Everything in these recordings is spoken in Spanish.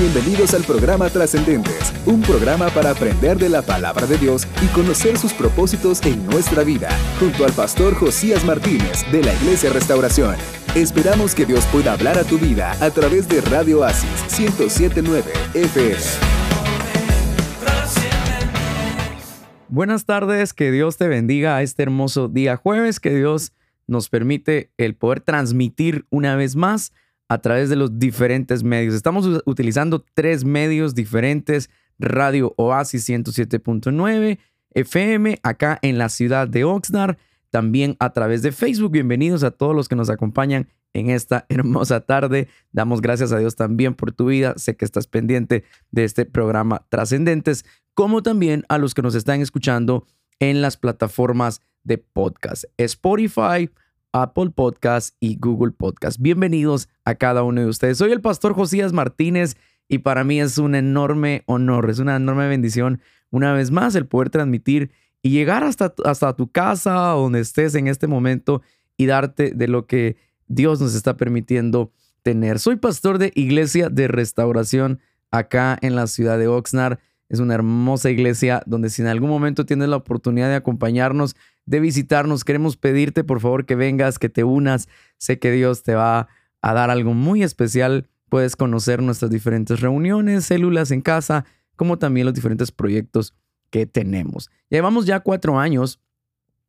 Bienvenidos al programa Trascendentes, un programa para aprender de la palabra de Dios y conocer sus propósitos en nuestra vida, junto al pastor Josías Martínez de la Iglesia Restauración. Esperamos que Dios pueda hablar a tu vida a través de Radio Asis 1079 FM. Buenas tardes, que Dios te bendiga a este hermoso día jueves, que Dios nos permite el poder transmitir una vez más a través de los diferentes medios. Estamos utilizando tres medios diferentes, Radio Oasis 107.9, FM, acá en la ciudad de Oxnard, también a través de Facebook. Bienvenidos a todos los que nos acompañan en esta hermosa tarde. Damos gracias a Dios también por tu vida. Sé que estás pendiente de este programa Trascendentes, como también a los que nos están escuchando en las plataformas de podcast. Spotify, Apple Podcast y Google Podcast. Bienvenidos a cada uno de ustedes. Soy el pastor Josías Martínez y para mí es un enorme honor, es una enorme bendición una vez más el poder transmitir y llegar hasta, hasta tu casa, donde estés en este momento y darte de lo que Dios nos está permitiendo tener. Soy pastor de Iglesia de Restauración acá en la ciudad de Oxnard. Es una hermosa iglesia donde si en algún momento tienes la oportunidad de acompañarnos, de visitarnos, queremos pedirte por favor que vengas, que te unas. Sé que Dios te va a dar algo muy especial. Puedes conocer nuestras diferentes reuniones, células en casa, como también los diferentes proyectos que tenemos. Llevamos ya cuatro años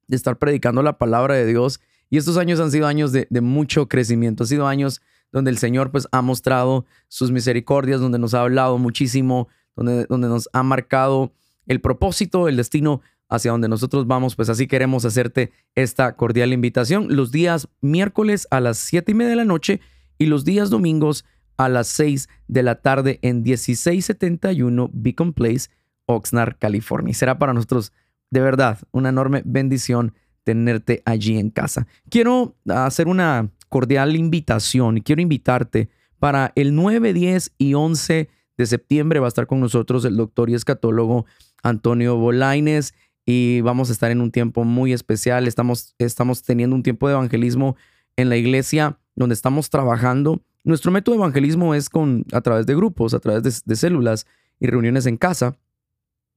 de estar predicando la palabra de Dios y estos años han sido años de, mucho crecimiento, han sido años donde el Señor pues ha mostrado sus misericordias, donde nos ha hablado muchísimo, donde, donde nos ha marcado el propósito, el destino hacia donde nosotros vamos, pues así queremos hacerte esta cordial invitación. Los días miércoles a las 7 y media de la noche y los días domingos a las 6 de la tarde en 1671 Beacon Place, Oxnard, California. Será para nosotros de verdad una enorme bendición tenerte allí en casa. Quiero hacer una cordial invitación y quiero invitarte para el 9, 10 y 11 de septiembre va a estar con nosotros el doctor y escatólogo Antonio Bolaines y vamos a estar en un tiempo muy especial. Estamos, estamos teniendo un tiempo de evangelismo en la iglesia donde estamos trabajando. Nuestro método de evangelismo es con, a través de grupos, a través de, células y reuniones en casa.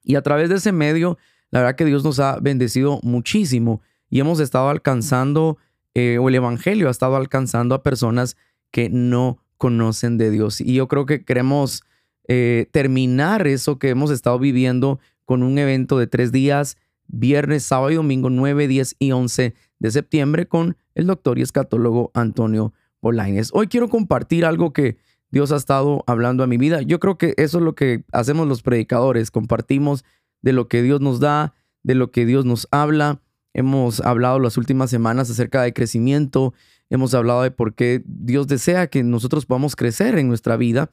Y a través de ese medio, la verdad que Dios nos ha bendecido muchísimo y hemos estado alcanzando, eh, o el Evangelio ha estado alcanzando a personas que no conocen de Dios. Y yo creo que queremos eh, terminar eso que hemos estado viviendo con un evento de tres días, viernes, sábado y domingo, 9, 10 y 11 de septiembre con el doctor y escatólogo Antonio Bolaines. Hoy quiero compartir algo que Dios ha estado hablando a mi vida. Yo creo que eso es lo que hacemos los predicadores, compartimos de lo que Dios nos da, de lo que Dios nos habla. Hemos hablado las últimas semanas acerca de crecimiento, hemos hablado de por qué Dios desea que nosotros podamos crecer en nuestra vida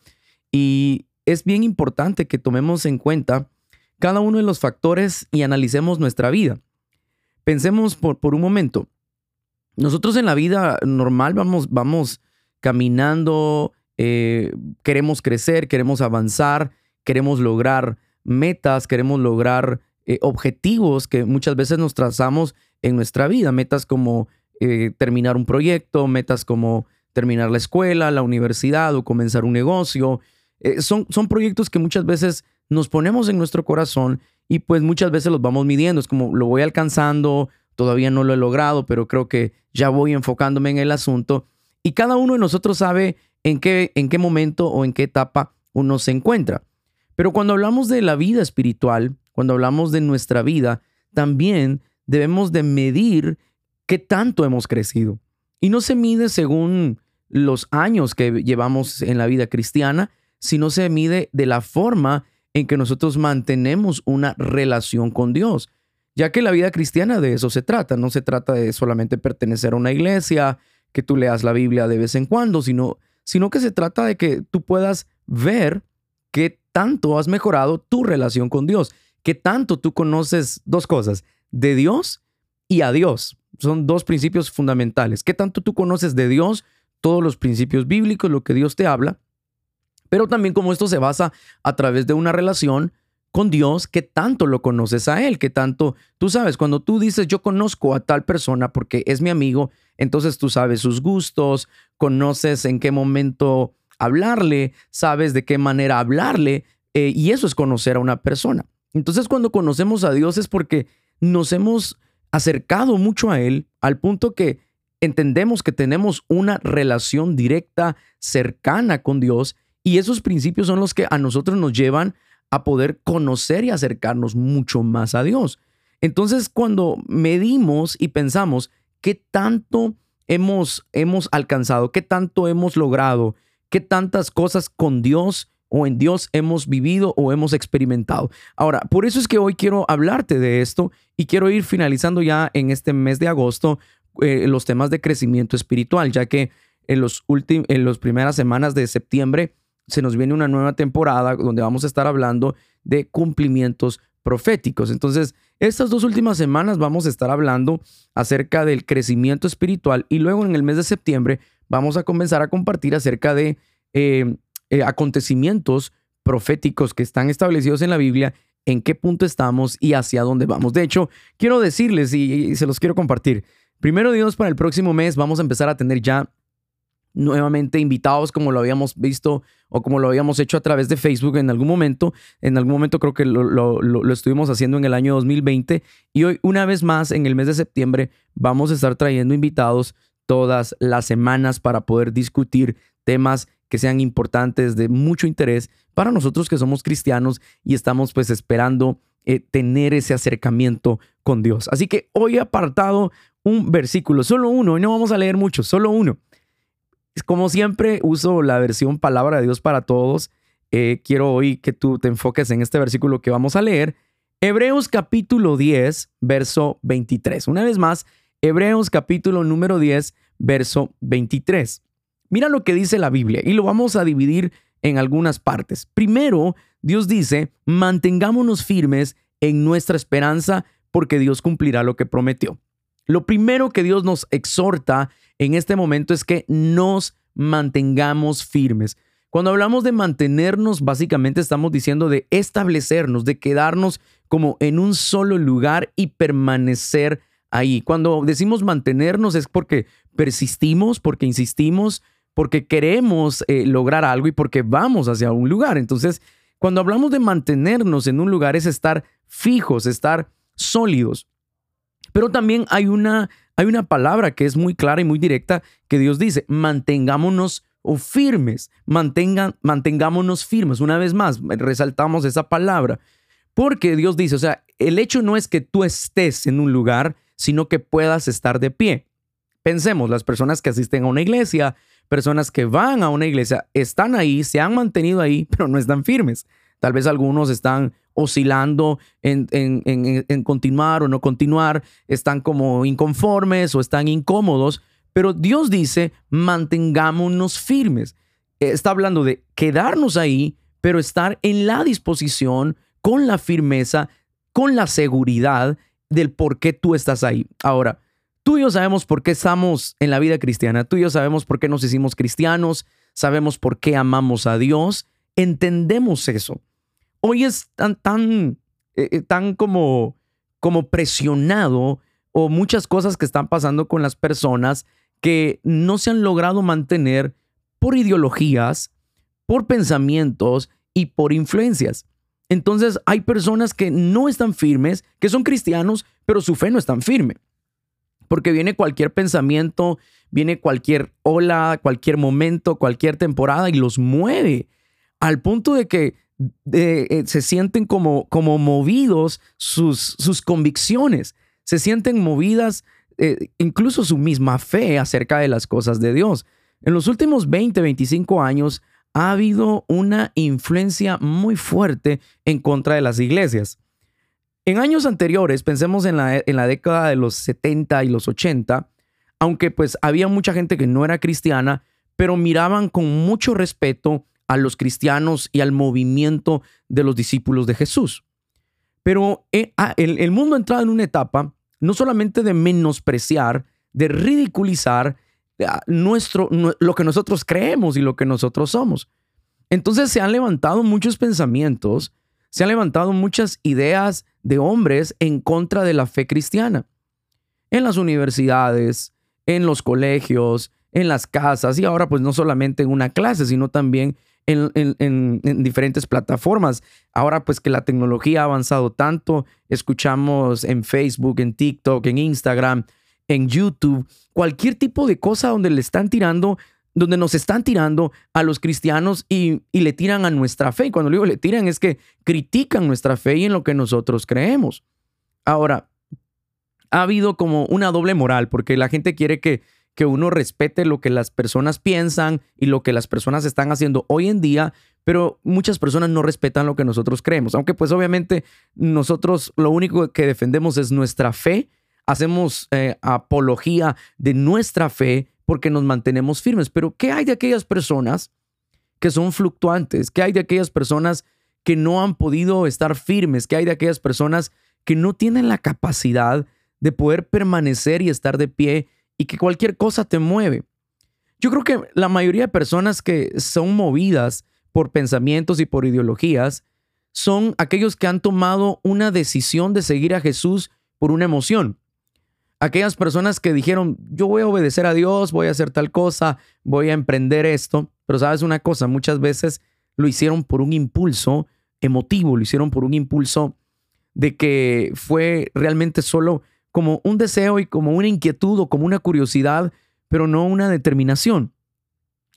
y es bien importante que tomemos en cuenta cada uno de los factores y analicemos nuestra vida. Pensemos por, por un momento. Nosotros en la vida normal vamos, vamos caminando, eh, queremos crecer, queremos avanzar, queremos lograr metas, queremos lograr eh, objetivos que muchas veces nos trazamos en nuestra vida. Metas como eh, terminar un proyecto, metas como terminar la escuela, la universidad o comenzar un negocio. Son, son proyectos que muchas veces nos ponemos en nuestro corazón y pues muchas veces los vamos midiendo. Es como lo voy alcanzando, todavía no lo he logrado, pero creo que ya voy enfocándome en el asunto. Y cada uno de nosotros sabe en qué, en qué momento o en qué etapa uno se encuentra. Pero cuando hablamos de la vida espiritual, cuando hablamos de nuestra vida, también debemos de medir qué tanto hemos crecido. Y no se mide según los años que llevamos en la vida cristiana, sino se mide de la forma en que nosotros mantenemos una relación con Dios, ya que la vida cristiana de eso se trata, no se trata de solamente pertenecer a una iglesia, que tú leas la Biblia de vez en cuando, sino, sino que se trata de que tú puedas ver qué tanto has mejorado tu relación con Dios, qué tanto tú conoces dos cosas, de Dios y a Dios. Son dos principios fundamentales. ¿Qué tanto tú conoces de Dios? Todos los principios bíblicos, lo que Dios te habla, pero también como esto se basa a través de una relación con Dios, que tanto lo conoces a Él, que tanto, tú sabes, cuando tú dices yo conozco a tal persona porque es mi amigo, entonces tú sabes sus gustos, conoces en qué momento hablarle, sabes de qué manera hablarle, eh, y eso es conocer a una persona. Entonces cuando conocemos a Dios es porque nos hemos acercado mucho a Él al punto que entendemos que tenemos una relación directa, cercana con Dios, y esos principios son los que a nosotros nos llevan a poder conocer y acercarnos mucho más a Dios. Entonces, cuando medimos y pensamos qué tanto hemos, hemos alcanzado, qué tanto hemos logrado, qué tantas cosas con Dios o en Dios hemos vivido o hemos experimentado. Ahora, por eso es que hoy quiero hablarte de esto y quiero ir finalizando ya en este mes de agosto eh, los temas de crecimiento espiritual, ya que en los en las primeras semanas de septiembre se nos viene una nueva temporada donde vamos a estar hablando de cumplimientos proféticos. Entonces, estas dos últimas semanas vamos a estar hablando acerca del crecimiento espiritual y luego en el mes de septiembre vamos a comenzar a compartir acerca de eh, eh, acontecimientos proféticos que están establecidos en la Biblia, en qué punto estamos y hacia dónde vamos. De hecho, quiero decirles y se los quiero compartir. Primero Dios, para el próximo mes vamos a empezar a tener ya nuevamente invitados como lo habíamos visto o como lo habíamos hecho a través de Facebook en algún momento. En algún momento creo que lo, estuvimos haciendo en el año 2020 y hoy una vez más en el mes de septiembre vamos a estar trayendo invitados todas las semanas para poder discutir temas que sean importantes, de mucho interés para nosotros que somos cristianos y estamos pues esperando eh, tener ese acercamiento con Dios. Así que hoy apartado un versículo, solo uno, y no vamos a leer mucho, solo uno como siempre, uso la versión palabra de Dios para todos. Eh, quiero hoy que tú te enfoques en este versículo que vamos a leer. Hebreos capítulo 10, verso 23. Una vez más, Hebreos capítulo número 10, verso 23. Mira lo que dice la Biblia y lo vamos a dividir en algunas partes. Primero, Dios dice, mantengámonos firmes en nuestra esperanza porque Dios cumplirá lo que prometió. Lo primero que Dios nos exhorta en este momento es que nos mantengamos firmes. Cuando hablamos de mantenernos, básicamente estamos diciendo de establecernos, de quedarnos como en un solo lugar y permanecer ahí. Cuando decimos mantenernos es porque persistimos, porque insistimos, porque queremos eh, lograr algo y porque vamos hacia un lugar. Entonces, cuando hablamos de mantenernos en un lugar es estar fijos, estar sólidos. Pero también hay una, hay una palabra que es muy clara y muy directa que Dios dice, mantengámonos firmes, mantengan, mantengámonos firmes. Una vez más, resaltamos esa palabra, porque Dios dice, o sea, el hecho no es que tú estés en un lugar, sino que puedas estar de pie. Pensemos, las personas que asisten a una iglesia, personas que van a una iglesia, están ahí, se han mantenido ahí, pero no están firmes. Tal vez algunos están oscilando en, continuar o no continuar, están como inconformes o están incómodos, pero Dios dice, mantengámonos firmes. Está hablando de quedarnos ahí, pero estar en la disposición, con la firmeza, con la seguridad del por qué tú estás ahí. Ahora, tú y yo sabemos por qué estamos en la vida cristiana, tú y yo sabemos por qué nos hicimos cristianos, sabemos por qué amamos a Dios, entendemos eso hoy es tan, tan, eh, eh, tan como, como presionado o muchas cosas que están pasando con las personas que no se han logrado mantener por ideologías, por pensamientos y por influencias. Entonces hay personas que no están firmes, que son cristianos, pero su fe no es tan firme. Porque viene cualquier pensamiento, viene cualquier ola, cualquier momento, cualquier temporada y los mueve al punto de que eh, se sienten como, como movidos sus, sus convicciones, se sienten movidas eh, incluso su misma fe acerca de las cosas de Dios. En los últimos 20, 25 años ha habido una influencia muy fuerte en contra de las iglesias. En años anteriores, pensemos en la, en la década de los 70 y los 80, aunque pues había mucha gente que no era cristiana, pero miraban con mucho respeto a los cristianos y al movimiento de los discípulos de Jesús. Pero eh, ah, el, mundo ha entrado en una etapa no solamente de menospreciar, de ridiculizar ah, nuestro, lo que nosotros creemos y lo que nosotros somos. Entonces se han levantado muchos pensamientos, se han levantado muchas ideas de hombres en contra de la fe cristiana. En las universidades, en los colegios, en las casas y ahora pues no solamente en una clase, sino también en, en, diferentes plataformas. Ahora pues que la tecnología ha avanzado tanto, escuchamos en Facebook, en TikTok, en Instagram, en YouTube, cualquier tipo de cosa donde le están tirando donde nos están tirando a los cristianos y, y, le tiran a nuestra fe. Y cuando digo le tiran es que critican nuestra fe y en lo que nosotros creemos. Ahora, ha habido como una doble moral, porque la gente quiere que, que uno respete lo que las personas piensan y lo que las personas están haciendo hoy en día, pero muchas personas no respetan lo que nosotros creemos, aunque pues obviamente nosotros lo único que defendemos es nuestra fe, hacemos eh, apología de nuestra fe porque nos mantenemos firmes, pero ¿qué hay de aquellas personas que son fluctuantes? ¿Qué hay de aquellas personas que no han podido estar firmes? ¿Qué hay de aquellas personas que no tienen la capacidad de poder permanecer y estar de pie y que cualquier cosa te mueve. Yo creo que la mayoría de personas que son movidas por pensamientos y por ideologías son aquellos que han tomado una decisión de seguir a Jesús por una emoción. Aquellas personas que dijeron, yo voy a obedecer a Dios, voy a hacer tal cosa, voy a emprender esto, pero sabes una cosa, muchas veces lo hicieron por un impulso emotivo, lo hicieron por un impulso de que fue realmente solo como un deseo y como una inquietud o como una curiosidad, pero no una determinación.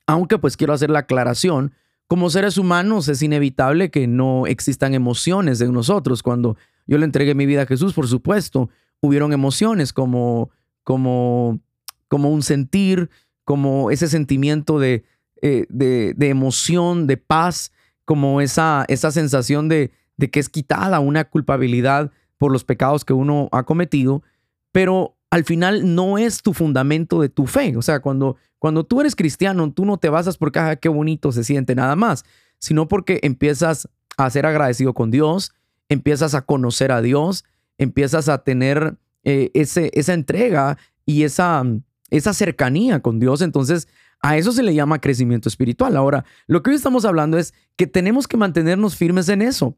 Aunque pues quiero hacer la aclaración, como seres humanos es inevitable que no existan emociones en nosotros. Cuando yo le entregué mi vida a Jesús, por supuesto, hubieron emociones como, como, como un sentir, como ese sentimiento de, eh, de, de, emoción, de paz, como esa, esa sensación de, de que es quitada una culpabilidad por los pecados que uno ha cometido, pero al final no es tu fundamento de tu fe. O sea, cuando, cuando tú eres cristiano, tú no te basas porque, ah, qué bonito se siente nada más, sino porque empiezas a ser agradecido con Dios, empiezas a conocer a Dios, empiezas a tener eh, ese, esa entrega y esa, esa cercanía con Dios. Entonces, a eso se le llama crecimiento espiritual. Ahora, lo que hoy estamos hablando es que tenemos que mantenernos firmes en eso.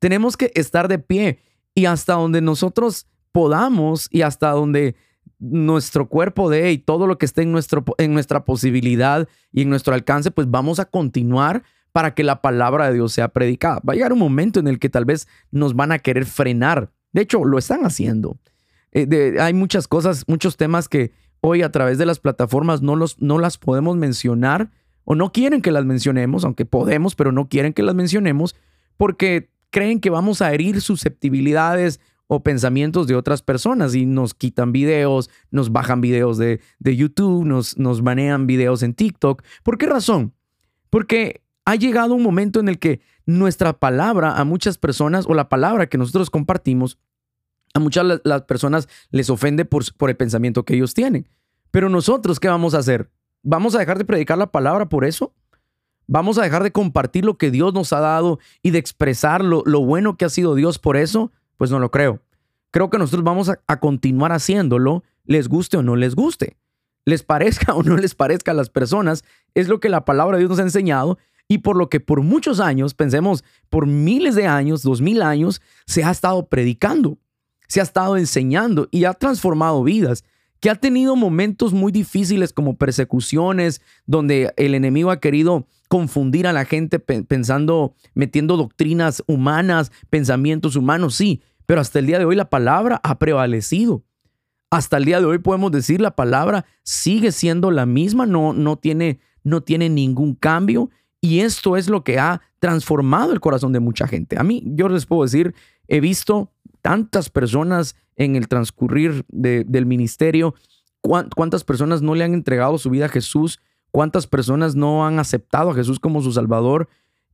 Tenemos que estar de pie y hasta donde nosotros podamos y hasta donde nuestro cuerpo dé y todo lo que esté en, nuestro, en nuestra posibilidad y en nuestro alcance, pues vamos a continuar para que la palabra de Dios sea predicada. Va a llegar un momento en el que tal vez nos van a querer frenar. De hecho, lo están haciendo. Eh, hay muchas cosas, muchos temas que hoy a través de las plataformas no, los, no las podemos mencionar o no quieren que las mencionemos, aunque podemos, pero no quieren que las mencionemos porque creen que vamos a herir susceptibilidades o pensamientos de otras personas y nos quitan videos, nos bajan videos de, de YouTube, nos, nos manejan videos en TikTok. ¿Por qué razón? Porque ha llegado un momento en el que nuestra palabra a muchas personas o la palabra que nosotros compartimos, a muchas las personas les ofende por, por el pensamiento que ellos tienen. Pero nosotros, ¿qué vamos a hacer? ¿Vamos a dejar de predicar la palabra por eso? ¿Vamos a dejar de compartir lo que Dios nos ha dado y de expresar lo, bueno que ha sido Dios por eso? Pues no lo creo. Creo que nosotros vamos a, continuar haciéndolo, les guste o no les guste. Les parezca o no les parezca a las personas, es lo que la palabra de Dios nos ha enseñado y por lo que por muchos años, pensemos, por miles de años, dos mil años, se ha estado predicando, se ha estado enseñando y ha transformado vidas, que ha tenido momentos muy difíciles como persecuciones, donde el enemigo ha querido confundir a la gente pensando, metiendo doctrinas humanas, pensamientos humanos, sí, pero hasta el día de hoy la palabra ha prevalecido. Hasta el día de hoy podemos decir la palabra sigue siendo la misma, no, no, tiene, no tiene ningún cambio. Y esto es lo que ha transformado el corazón de mucha gente. A mí, yo les puedo decir, he visto tantas personas en el transcurrir del ministerio, cuántas personas no le han entregado su vida a Jesús cuántas personas no han aceptado a Jesús como su Salvador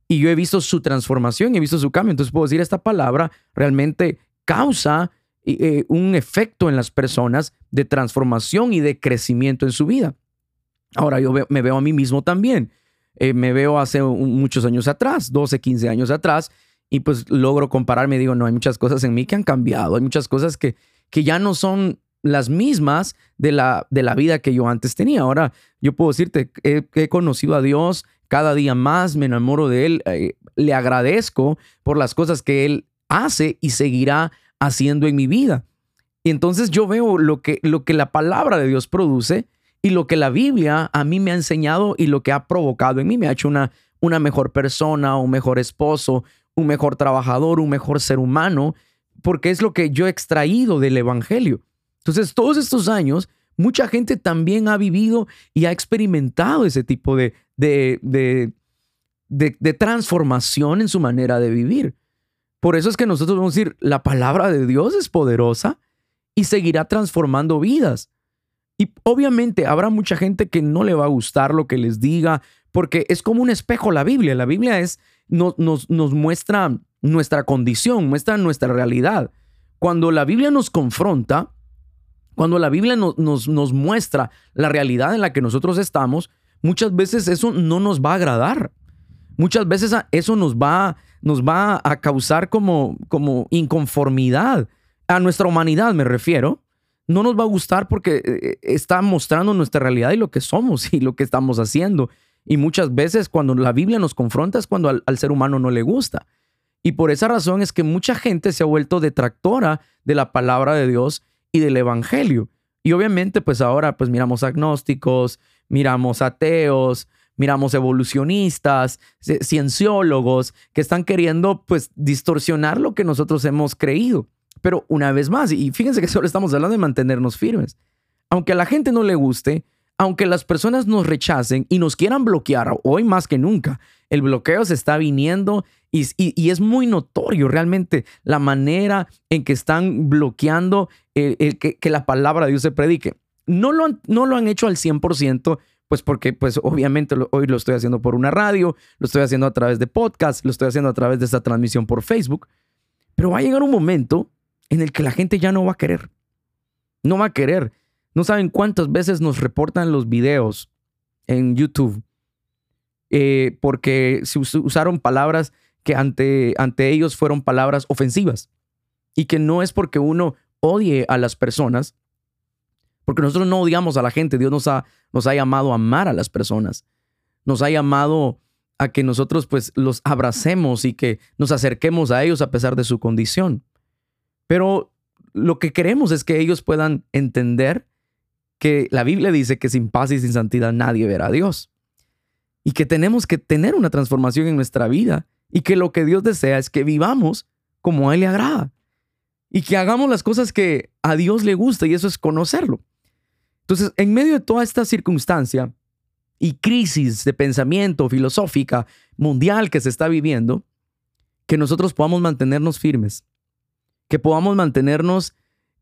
y yo he visto su transformación, he visto su cambio. Entonces puedo decir, esta palabra realmente causa eh, un efecto en las personas de transformación y de crecimiento en su vida. Ahora yo me veo a mí mismo también. Eh, me veo hace muchos años atrás, 12, 15 años atrás, y pues logro compararme. Digo, no, hay muchas cosas en mí que han cambiado, hay muchas cosas que, que ya no son las mismas de la, de la vida que yo antes tenía. Ahora yo puedo decirte, he, he conocido a Dios cada día más, me enamoro de Él, eh, le agradezco por las cosas que Él hace y seguirá haciendo en mi vida. Y entonces yo veo lo que, lo que la palabra de Dios produce y lo que la Biblia a mí me ha enseñado y lo que ha provocado en mí me ha hecho una, una mejor persona, un mejor esposo, un mejor trabajador, un mejor ser humano, porque es lo que yo he extraído del Evangelio. Entonces, todos estos años, mucha gente también ha vivido y ha experimentado ese tipo de, de, de, transformación en su manera de vivir. Por eso es que nosotros vamos a decir, la palabra de Dios es poderosa y seguirá transformando vidas. Y obviamente habrá mucha gente que no le va a gustar lo que les diga, porque es como un espejo la Biblia. La Biblia es, nos, nos muestra nuestra condición, muestra nuestra realidad. Cuando la Biblia nos confronta, cuando la Biblia nos, nos muestra la realidad en la que nosotros estamos, muchas veces eso no nos va a agradar. Muchas veces eso nos va, nos va a causar como, como inconformidad. A nuestra humanidad me refiero no nos va a gustar porque eh, está mostrando nuestra realidad y lo que somos y lo que estamos haciendo. Y muchas veces cuando la Biblia nos confronta es cuando al, ser humano no le gusta. Y por esa razón es que mucha gente se ha vuelto detractora de la palabra de Dios y del Evangelio. Y obviamente pues ahora pues miramos agnósticos, miramos ateos, miramos evolucionistas, cienciólogos que están queriendo pues distorsionar lo que nosotros hemos creído. Pero una vez más, y fíjense que solo estamos hablando de mantenernos firmes. Aunque a la gente no le guste, aunque las personas nos rechacen y nos quieran bloquear, hoy más que nunca, el bloqueo se está viniendo y, es muy notorio realmente la manera en que están bloqueando el, que, la palabra de Dios se predique. No lo han, no lo han hecho al 100%, pues porque pues obviamente hoy lo estoy haciendo por una radio, lo estoy haciendo a través de podcast, lo estoy haciendo a través de esta transmisión por Facebook, pero va a llegar un momento en el que la gente ya no va a querer. No va a querer. No saben cuántas veces nos reportan los videos en YouTube eh, porque se usaron palabras que ante, ante ellos fueron palabras ofensivas. Y que no es porque uno odie a las personas, porque nosotros no odiamos a la gente. Dios nos ha, nos ha llamado a amar a las personas. Nos ha llamado a que nosotros pues los abracemos y que nos acerquemos a ellos a pesar de su condición. Pero lo que queremos es que ellos puedan entender que la Biblia dice que sin paz y sin santidad nadie verá a Dios. Y que tenemos que tener una transformación en nuestra vida y que lo que Dios desea es que vivamos como a Él le agrada. Y que hagamos las cosas que a Dios le gusta y eso es conocerlo. Entonces, en medio de toda esta circunstancia y crisis de pensamiento filosófica mundial que se está viviendo, que nosotros podamos mantenernos firmes que podamos mantenernos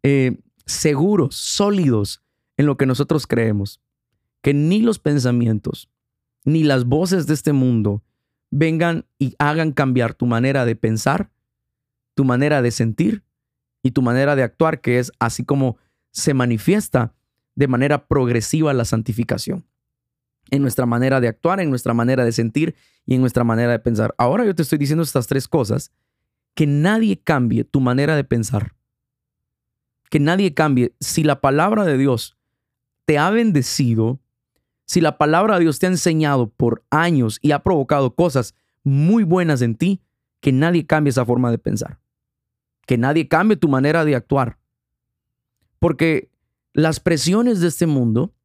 eh, seguros, sólidos en lo que nosotros creemos. Que ni los pensamientos, ni las voces de este mundo vengan y hagan cambiar tu manera de pensar, tu manera de sentir y tu manera de actuar, que es así como se manifiesta de manera progresiva la santificación. En nuestra manera de actuar, en nuestra manera de sentir y en nuestra manera de pensar. Ahora yo te estoy diciendo estas tres cosas que nadie cambie tu manera de pensar. Que nadie cambie. Si la palabra de Dios te ha bendecido, si la palabra de Dios te ha enseñado por años y ha provocado cosas muy buenas en ti, que nadie cambie esa forma de pensar. Que nadie cambie tu manera de actuar. Porque las presiones de este mundo,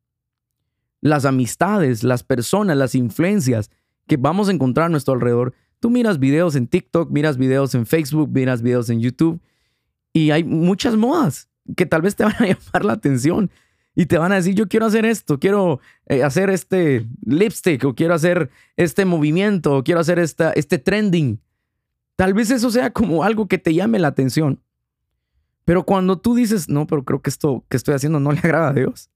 las amistades, las personas, las influencias que vamos a encontrar a nuestro alrededor, Tú miras videos en TikTok, miras videos en Facebook, miras videos en YouTube y hay muchas modas que tal vez te van a llamar la atención y te van a decir, yo quiero hacer esto, quiero eh, hacer este lipstick o quiero hacer este movimiento o quiero hacer esta, este trending. Tal vez eso sea como algo que te llame la atención. Pero cuando tú dices, no, pero creo que esto que estoy haciendo no le agrada a Dios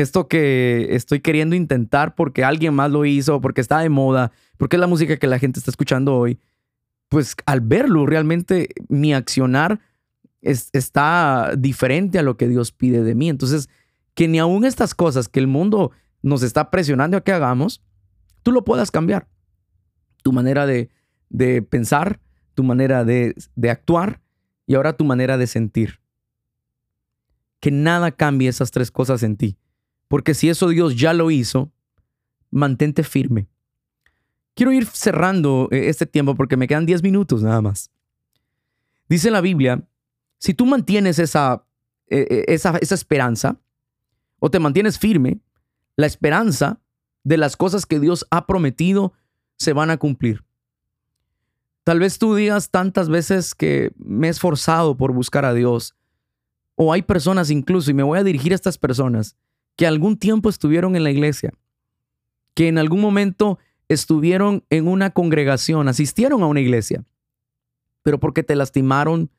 esto que estoy queriendo intentar porque alguien más lo hizo, porque está de moda, porque es la música que la gente está escuchando hoy, pues al verlo realmente mi accionar está diferente a lo que Dios pide de mí. Entonces, que ni aún estas cosas que el mundo nos está presionando a que hagamos, tú lo puedas cambiar. Tu manera de, de pensar, tu manera de, de actuar y ahora tu manera de sentir. Que nada cambie esas tres cosas en ti. Porque si eso Dios ya lo hizo, mantente firme. Quiero ir cerrando eh, este tiempo porque me quedan 10 minutos nada más. Dice la Biblia, si tú mantienes esa, eh, eh, esa, esa esperanza o te mantienes firme, la esperanza de las cosas que Dios ha prometido se van a cumplir. Tal vez tú digas tantas veces que me he esforzado por buscar a Dios. O hay personas incluso, y me voy a dirigir a estas personas, que algún tiempo estuvieron en la iglesia, que en algún momento estuvieron en una congregación, asistieron a una iglesia, pero porque te lastimaron,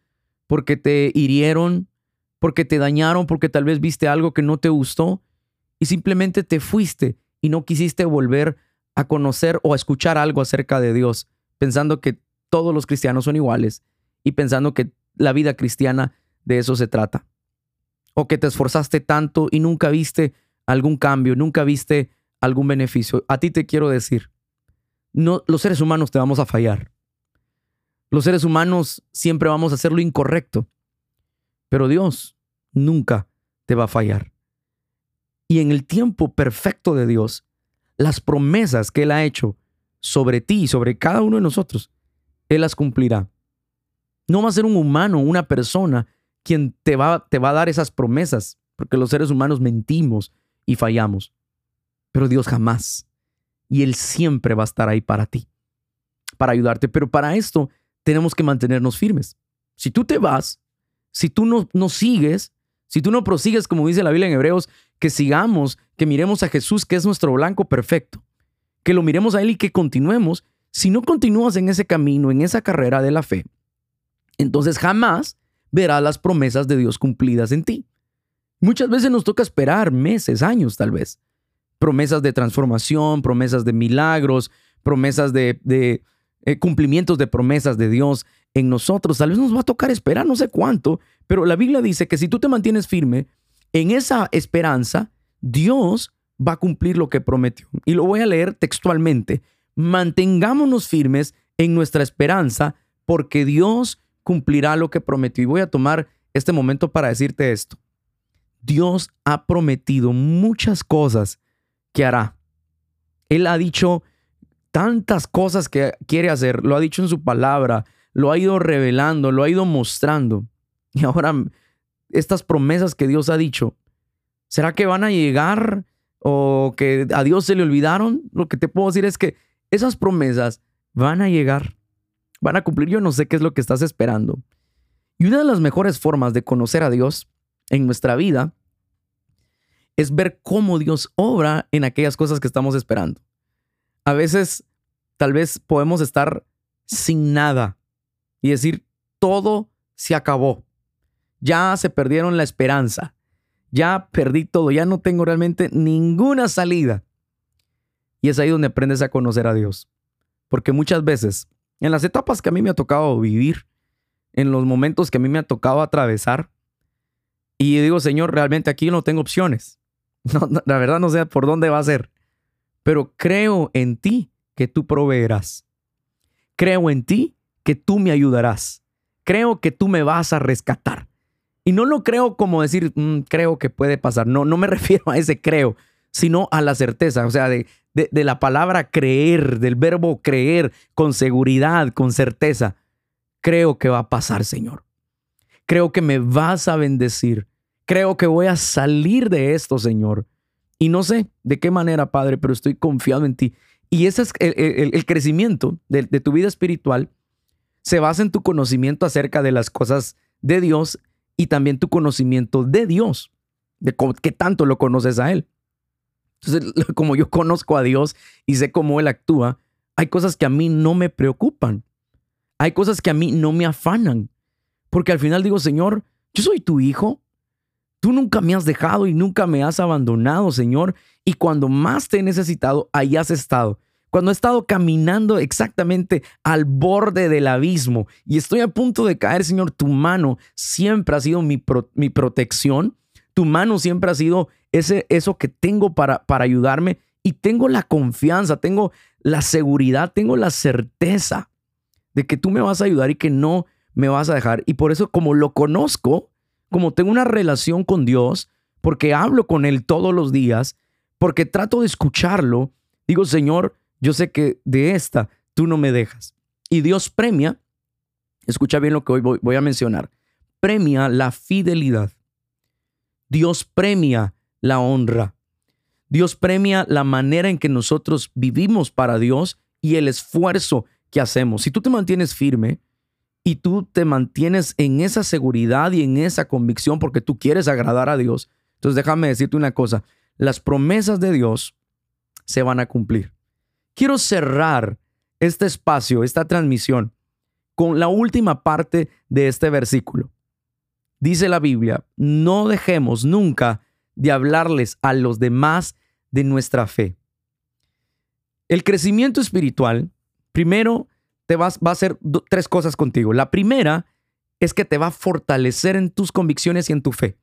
porque te hirieron, porque te dañaron, porque tal vez viste algo que no te gustó y simplemente te fuiste y no quisiste volver a conocer o a escuchar algo acerca de Dios, pensando que todos los cristianos son iguales y pensando que la vida cristiana de eso se trata. O que te esforzaste tanto y nunca viste algún cambio, nunca viste algún beneficio. A ti te quiero decir, no, los seres humanos te vamos a fallar. Los seres humanos siempre vamos a hacer lo incorrecto, pero Dios nunca te va a fallar. Y en el tiempo perfecto de Dios, las promesas que Él ha hecho sobre ti y sobre cada uno de nosotros, Él las cumplirá. No va a ser un humano, una persona, quien te va, te va a dar esas promesas, porque los seres humanos mentimos y fallamos. Pero Dios jamás. Y Él siempre va a estar ahí para ti, para ayudarte. Pero para esto tenemos que mantenernos firmes. Si tú te vas, si tú no, no sigues, si tú no prosigues, como dice la Biblia en Hebreos, que sigamos, que miremos a Jesús, que es nuestro blanco perfecto, que lo miremos a Él y que continuemos, si no continúas en ese camino, en esa carrera de la fe, entonces jamás verás las promesas de Dios cumplidas en ti. Muchas veces nos toca esperar meses, años tal vez. Promesas de transformación, promesas de milagros, promesas de, eh, cumplimientos de promesas de Dios en nosotros. Tal vez nos va a tocar esperar no sé cuánto, pero la Biblia dice que si tú te mantienes firme en esa esperanza, Dios va a cumplir lo que prometió. Y lo voy a leer textualmente. Mantengámonos firmes en nuestra esperanza porque Dios cumplirá lo que prometió. Y voy a tomar este momento para decirte esto. Dios ha prometido muchas cosas que hará. Él ha dicho tantas cosas que quiere hacer, lo ha dicho en su palabra, lo ha ido revelando, lo ha ido mostrando. Y ahora estas promesas que Dios ha dicho, ¿será que van a llegar o que a Dios se le olvidaron? Lo que te puedo decir es que esas promesas van a llegar, van a cumplir. Yo no sé qué es lo que estás esperando. Y una de las mejores formas de conocer a Dios en nuestra vida es ver cómo Dios obra en aquellas cosas que estamos esperando. A veces, tal vez podemos estar sin nada y decir, todo se acabó. Ya se perdieron la esperanza. Ya perdí todo. Ya no tengo realmente ninguna salida. Y es ahí donde aprendes a conocer a Dios. Porque muchas veces, en las etapas que a mí me ha tocado vivir, en los momentos que a mí me ha tocado atravesar, y digo, Señor, realmente aquí no tengo opciones. la verdad no sé por dónde va a ser. Pero creo en ti que tú proveerás. Creo en ti tú me ayudarás. Creo que tú me vas a rescatar. Y no lo creo como decir, mm, creo que puede pasar. No, no me refiero a ese creo, sino a la certeza. O sea, de, de la palabra creer, del verbo creer con seguridad, con certeza. Creo que va a pasar, Señor. Creo que me vas a bendecir. Creo que voy a salir de esto, Señor. Y no sé de qué manera, Padre, pero estoy confiado en ti. Y ese es el, crecimiento de, tu vida espiritual. Se basa en tu conocimiento acerca de las cosas de Dios y también tu conocimiento de Dios, de qué tanto lo conoces a Él. Entonces, como yo conozco a Dios y sé cómo Él actúa, hay cosas que a mí no me preocupan. Hay cosas que a mí no me afanan. Porque al final digo, Señor, yo soy tu hijo, Tú nunca me has dejado y nunca me has abandonado, Señor. Y cuando más te he necesitado, ahí has estado. Cuando he estado caminando exactamente al borde del abismo y estoy a punto de caer, Señor, tu mano siempre ha sido mi, mi protección. Tu mano siempre ha sido ese, eso que tengo para, para ayudarme y tengo la confianza, tengo la seguridad, tengo la certeza de que tú me vas a ayudar y que no me vas a dejar. Y por eso, como lo conozco, como tengo una relación con Dios, porque hablo con Él todos los días, porque trato de escucharlo, digo, Señor, yo sé que de esta tú no me dejas. Y Dios premia, escucha bien lo que hoy voy, a mencionar, premia la fidelidad. Dios premia la honra. Dios premia la manera en que nosotros vivimos para Dios y el esfuerzo que hacemos. Si tú te mantienes firme y tú te mantienes en esa seguridad y en esa convicción porque tú quieres agradar a Dios, entonces déjame decirte una cosa, las promesas de Dios se van a cumplir. Quiero cerrar este espacio, esta transmisión, con la última parte de este versículo. Dice la Biblia, no dejemos nunca de hablarles a los demás de nuestra fe. El crecimiento espiritual, primero, te va a hacer tres cosas contigo. La primera es que te va a fortalecer en tus convicciones y en tu fe.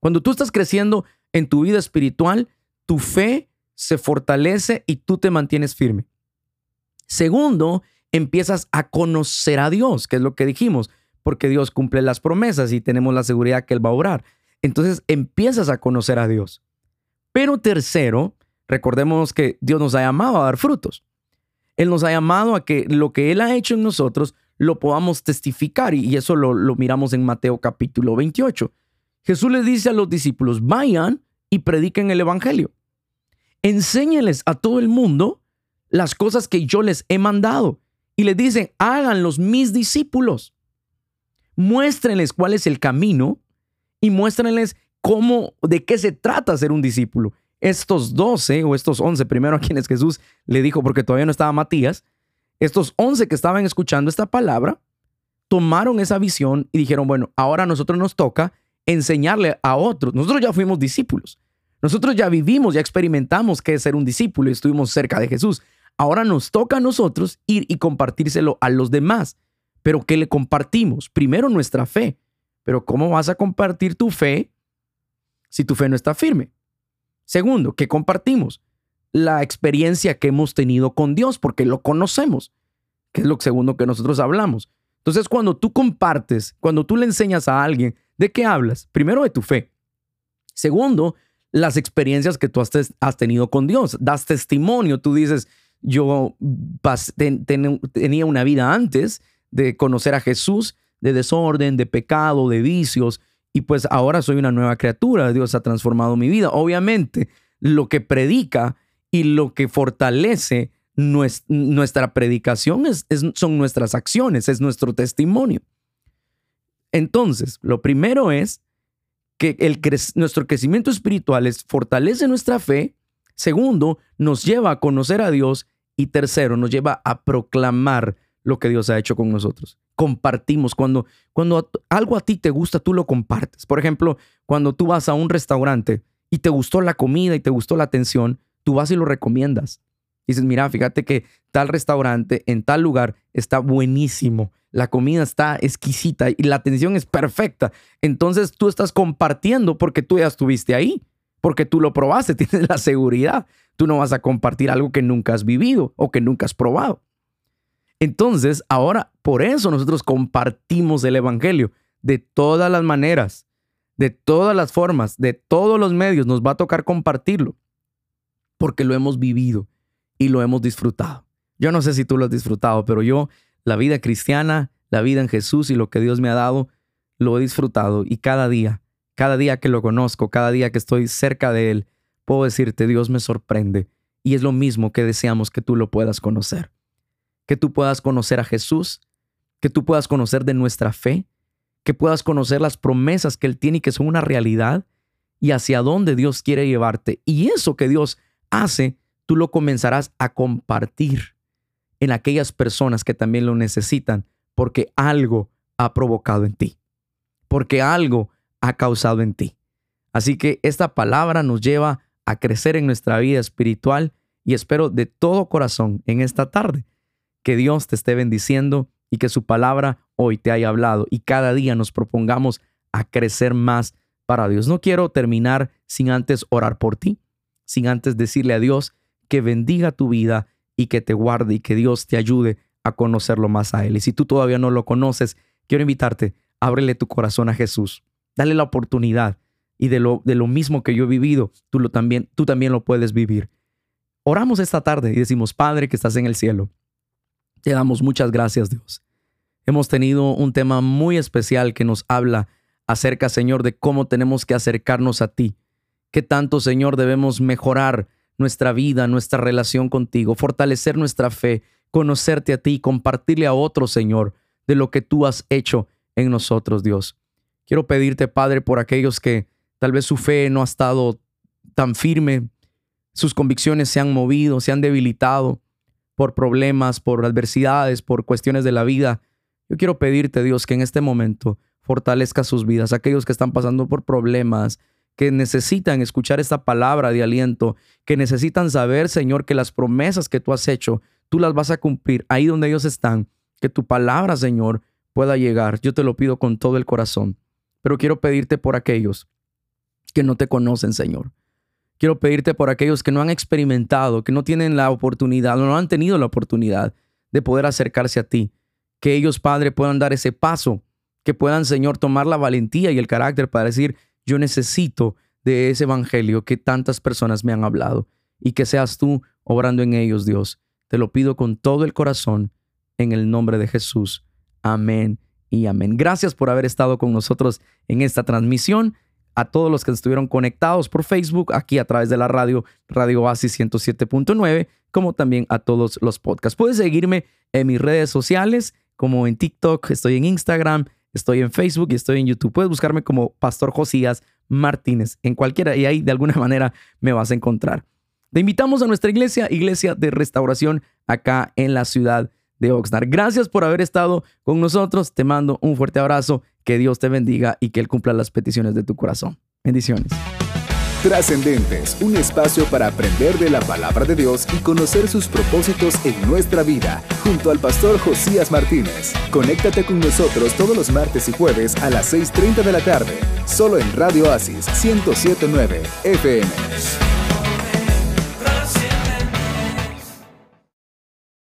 Cuando tú estás creciendo en tu vida espiritual, tu fe se fortalece y tú te mantienes firme. Segundo, empiezas a conocer a Dios, que es lo que dijimos, porque Dios cumple las promesas y tenemos la seguridad que Él va a obrar. Entonces empiezas a conocer a Dios. Pero tercero, recordemos que Dios nos ha llamado a dar frutos. Él nos ha llamado a que lo que Él ha hecho en nosotros lo podamos testificar y eso lo, lo miramos en Mateo capítulo 28. Jesús le dice a los discípulos, vayan y prediquen el Evangelio. Enséñeles a todo el mundo las cosas que yo les he mandado. Y les dicen, háganlos mis discípulos. Muéstrenles cuál es el camino y muéstrenles cómo, de qué se trata ser un discípulo. Estos doce o estos once, primero a quienes Jesús le dijo, porque todavía no estaba Matías, estos once que estaban escuchando esta palabra, tomaron esa visión y dijeron, bueno, ahora a nosotros nos toca enseñarle a otros. Nosotros ya fuimos discípulos. Nosotros ya vivimos, ya experimentamos qué es ser un discípulo y estuvimos cerca de Jesús. Ahora nos toca a nosotros ir y compartírselo a los demás. Pero ¿qué le compartimos? Primero nuestra fe. Pero ¿cómo vas a compartir tu fe si tu fe no está firme? Segundo, ¿qué compartimos? La experiencia que hemos tenido con Dios, porque lo conocemos, que es lo segundo que nosotros hablamos. Entonces, cuando tú compartes, cuando tú le enseñas a alguien, ¿de qué hablas? Primero, de tu fe. Segundo, las experiencias que tú has, tenido con Dios. Das testimonio, tú dices, yo tenía una vida antes de conocer a Jesús, de desorden, de pecado, de vicios, y pues ahora soy una nueva criatura. Dios ha transformado mi vida. Obviamente, lo que predica y lo que fortalece nuestra predicación son nuestras acciones, es nuestro testimonio. Entonces, lo primero es que el nuestro crecimiento espiritual es, fortalece nuestra fe. Segundo, nos lleva a conocer a Dios. Y tercero, nos lleva a proclamar lo que Dios ha hecho con nosotros. Compartimos. Cuando, cuando algo a ti te gusta, tú lo compartes. Por ejemplo, cuando tú vas a un restaurante y te gustó la comida y te gustó la atención, tú vas y lo recomiendas. Dices, mira, fíjate que tal restaurante en tal lugar está buenísimo la comida está exquisita y la atención es perfecta. Entonces tú estás compartiendo porque tú ya estuviste ahí, porque tú lo probaste, tienes la seguridad. Tú no vas a compartir algo que nunca has vivido o que nunca has probado. Entonces, ahora, por eso nosotros compartimos el Evangelio de todas las maneras, de todas las formas, de todos los medios. Nos va a tocar compartirlo porque lo hemos vivido y lo hemos disfrutado. Yo no sé si tú lo has disfrutado, pero yo la vida cristiana, la vida en Jesús y lo que Dios me ha dado, lo he disfrutado y cada día, cada día que lo conozco, cada día que estoy cerca de Él, puedo decirte, Dios me sorprende y es lo mismo que deseamos que tú lo puedas conocer. Que tú puedas conocer a Jesús, que tú puedas conocer de nuestra fe, que puedas conocer las promesas que Él tiene y que son una realidad y hacia dónde Dios quiere llevarte. Y eso que Dios hace, tú lo comenzarás a compartir en aquellas personas que también lo necesitan, porque algo ha provocado en ti, porque algo ha causado en ti. Así que esta palabra nos lleva a crecer en nuestra vida espiritual y espero de todo corazón en esta tarde que Dios te esté bendiciendo y que su palabra hoy te haya hablado y cada día nos propongamos a crecer más para Dios. No quiero terminar sin antes orar por ti, sin antes decirle a Dios que bendiga tu vida y que te guarde y que Dios te ayude a conocerlo más a Él. Y si tú todavía no lo conoces, quiero invitarte, ábrele tu corazón a Jesús, dale la oportunidad y de lo, de lo mismo que yo he vivido, tú, lo también, tú también lo puedes vivir. Oramos esta tarde y decimos, Padre que estás en el cielo, te damos muchas gracias Dios. Hemos tenido un tema muy especial que nos habla acerca, Señor, de cómo tenemos que acercarnos a ti qué tanto, Señor, debemos mejorar nuestra vida, nuestra relación contigo, fortalecer nuestra fe, conocerte a ti, compartirle a otros, Señor, de lo que tú has hecho en nosotros, Dios. Quiero pedirte, Padre, por aquellos que tal vez su fe no ha estado tan firme, sus convicciones se han movido, se han debilitado por problemas, por adversidades, por cuestiones de la vida. Yo quiero pedirte, Dios, que en este momento fortalezca sus vidas, aquellos que están pasando por problemas, que necesitan escuchar esta palabra de aliento, que necesitan saber, Señor, que las promesas que tú has hecho, tú las vas a cumplir ahí donde ellos están, que tu palabra, Señor, pueda llegar. Yo te lo pido con todo el corazón, pero quiero pedirte por aquellos que no te conocen, Señor. Quiero pedirte por aquellos que no han experimentado, que no tienen la oportunidad, no han tenido la oportunidad de poder acercarse a ti. Que ellos, Padre, puedan dar ese paso, que puedan, Señor, tomar la valentía y el carácter para decir, yo necesito de ese evangelio que tantas personas me han hablado y que seas tú obrando en ellos, Dios. Te lo pido con todo el corazón en el nombre de Jesús. Amén y amén. Gracias por haber estado con nosotros en esta transmisión. A todos los que estuvieron conectados por Facebook, aquí a través de la radio, Radio Oasis 107.9, como también a todos los podcasts. Puedes seguirme en mis redes sociales, como en TikTok, estoy en Instagram, Estoy en Facebook y estoy en YouTube. Puedes buscarme como Pastor Josías Martínez en cualquiera y ahí de alguna manera me vas a encontrar. Te invitamos a nuestra iglesia, Iglesia de Restauración, acá en la ciudad de Oxnard. Gracias por haber estado con nosotros. Te mando un fuerte abrazo. Que Dios te bendiga y que Él cumpla las peticiones de tu corazón. Bendiciones. Trascendentes, un espacio para aprender de la palabra de Dios y conocer sus propósitos en nuestra vida, junto al pastor Josías Martínez. Conéctate con nosotros todos los martes y jueves a las 6.30 de la tarde, solo en Radio Asis 1079 FM.